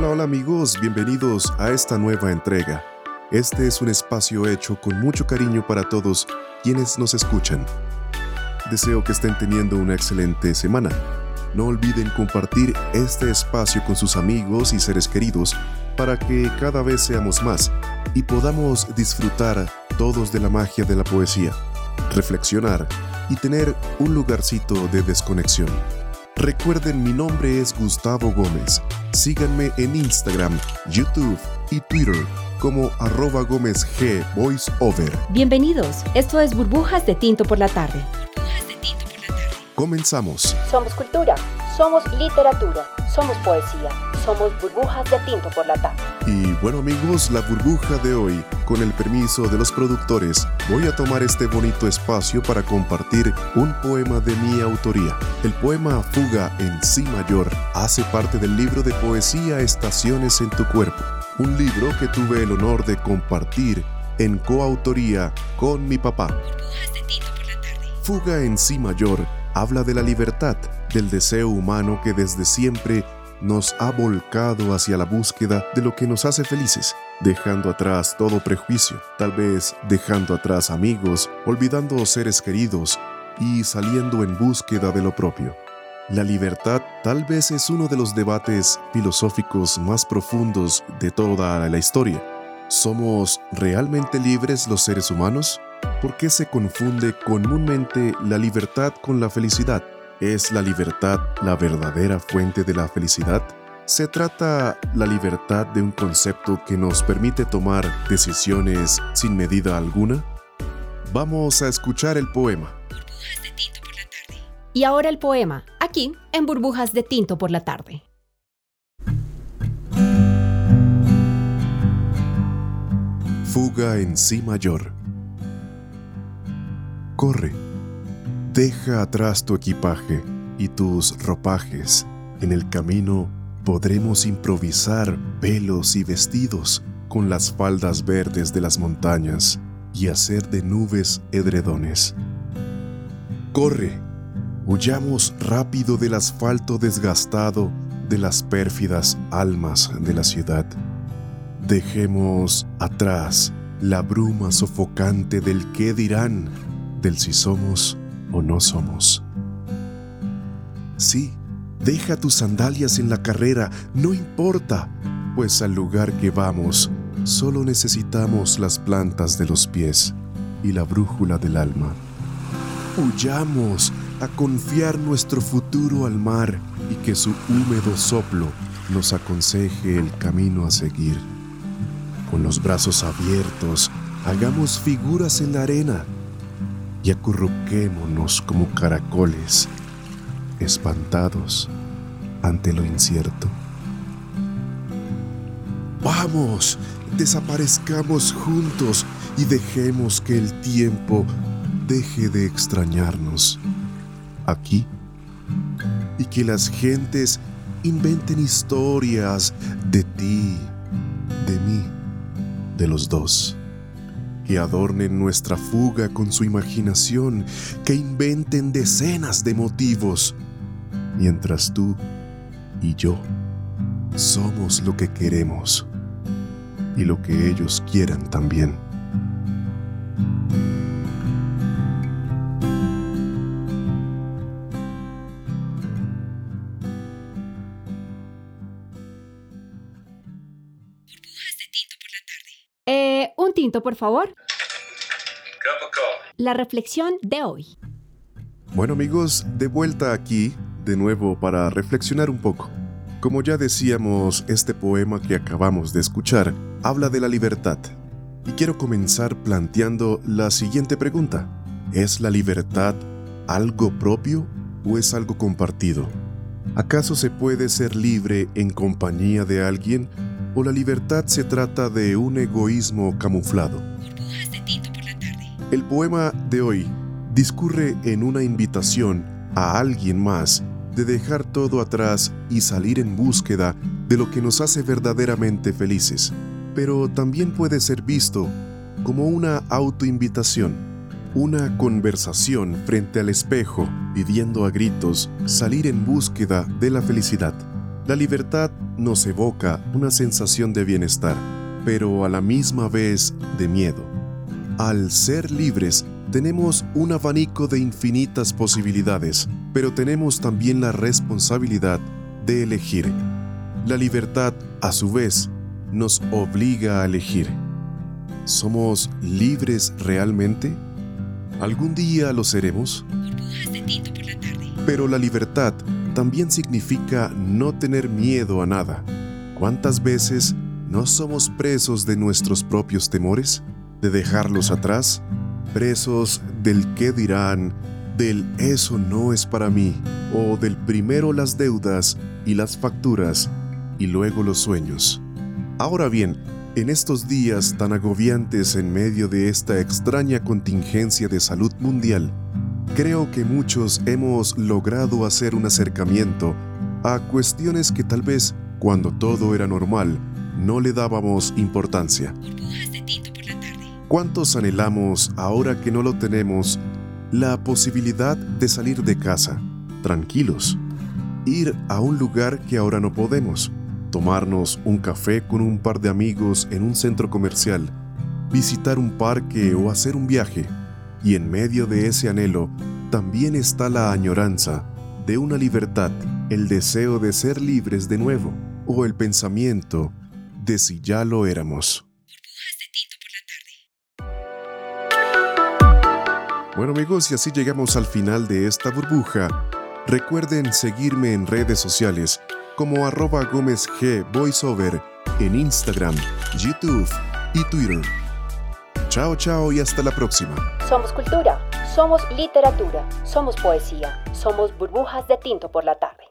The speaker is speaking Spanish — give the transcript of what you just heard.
Hola, hola amigos, bienvenidos a esta nueva entrega. Este es un espacio hecho con mucho cariño para todos quienes nos escuchan. Deseo que estén teniendo una excelente semana. No olviden compartir este espacio con sus amigos y seres queridos para que cada vez seamos más y podamos disfrutar todos de la magia de la poesía, reflexionar y tener un lugarcito de desconexión. Recuerden, mi nombre es Gustavo Gómez. Síganme en Instagram, YouTube y Twitter como arroba Gómez G VoiceOver. Bienvenidos, esto es Burbujas de Tinto por la Tarde. Comenzamos. Somos cultura, somos literatura, somos poesía, somos burbujas de tinto por la tarde. Y bueno amigos, la burbuja de hoy, con el permiso de los productores, voy a tomar este bonito espacio para compartir un poema de mi autoría. El poema Fuga en Si mayor hace parte del libro de poesía Estaciones en tu cuerpo, un libro que tuve el honor de compartir en coautoría con mi papá. Fuga en Si mayor habla de la libertad, del deseo humano que desde siempre nos ha volcado hacia la búsqueda de lo que nos hace felices, dejando atrás todo prejuicio, tal vez dejando atrás amigos, olvidando seres queridos y saliendo en búsqueda de lo propio. La libertad tal vez es uno de los debates filosóficos más profundos de toda la historia. ¿Somos realmente libres los seres humanos? ¿Por qué se confunde comúnmente la libertad con la felicidad? ¿Es la libertad la verdadera fuente de la felicidad? ¿Se trata la libertad de un concepto que nos permite tomar decisiones sin medida alguna? Vamos a escuchar el poema. Y ahora el poema, aquí en Burbujas de Tinto por la Tarde. Fuga en Si mayor. Corre Deja atrás tu equipaje y tus ropajes. En el camino podremos improvisar velos y vestidos con las faldas verdes de las montañas y hacer de nubes edredones. Corre, huyamos rápido del asfalto desgastado de las pérfidas almas de la ciudad. Dejemos atrás la bruma sofocante del qué dirán, del si somos o no somos. Sí, deja tus sandalias en la carrera, no importa, pues al lugar que vamos solo necesitamos las plantas de los pies y la brújula del alma. Huyamos a confiar nuestro futuro al mar y que su húmedo soplo nos aconseje el camino a seguir. Con los brazos abiertos, hagamos figuras en la arena y acurruquémonos como caracoles, espantados ante lo incierto. Vamos, desaparezcamos juntos y dejemos que el tiempo deje de extrañarnos aquí y que las gentes inventen historias de ti, de mí, de los dos que adornen nuestra fuga con su imaginación, que inventen decenas de motivos, mientras tú y yo somos lo que queremos y lo que ellos quieran también. Un tinto, por favor. La reflexión de hoy. Bueno amigos, de vuelta aquí, de nuevo para reflexionar un poco. Como ya decíamos, este poema que acabamos de escuchar habla de la libertad. Y quiero comenzar planteando la siguiente pregunta. ¿Es la libertad algo propio o es algo compartido? ¿Acaso se puede ser libre en compañía de alguien o la libertad se trata de un egoísmo camuflado? El poema de hoy discurre en una invitación a alguien más de dejar todo atrás y salir en búsqueda de lo que nos hace verdaderamente felices, pero también puede ser visto como una autoinvitación, una conversación frente al espejo pidiendo a gritos salir en búsqueda de la felicidad. La libertad nos evoca una sensación de bienestar, pero a la misma vez de miedo. Al ser libres, tenemos un abanico de infinitas posibilidades, pero tenemos también la responsabilidad de elegir. La libertad, a su vez, nos obliga a elegir. ¿Somos libres realmente? ¿Algún día lo seremos? Pero la libertad también significa no tener miedo a nada. ¿Cuántas veces no somos presos de nuestros propios temores? ¿De dejarlos atrás? Presos del qué dirán, del eso no es para mí, o del primero las deudas y las facturas y luego los sueños. Ahora bien, en estos días tan agobiantes en medio de esta extraña contingencia de salud mundial, creo que muchos hemos logrado hacer un acercamiento a cuestiones que tal vez, cuando todo era normal, no le dábamos importancia. ¿Cuántos anhelamos, ahora que no lo tenemos, la posibilidad de salir de casa, tranquilos, ir a un lugar que ahora no podemos, tomarnos un café con un par de amigos en un centro comercial, visitar un parque o hacer un viaje? Y en medio de ese anhelo también está la añoranza de una libertad, el deseo de ser libres de nuevo, o el pensamiento de si ya lo éramos. Bueno amigos, y así llegamos al final de esta burbuja. Recuerden seguirme en redes sociales como arroba Gómez Voiceover en Instagram, YouTube y Twitter. Chao, chao y hasta la próxima. Somos cultura, somos literatura, somos poesía, somos burbujas de tinto por la tarde.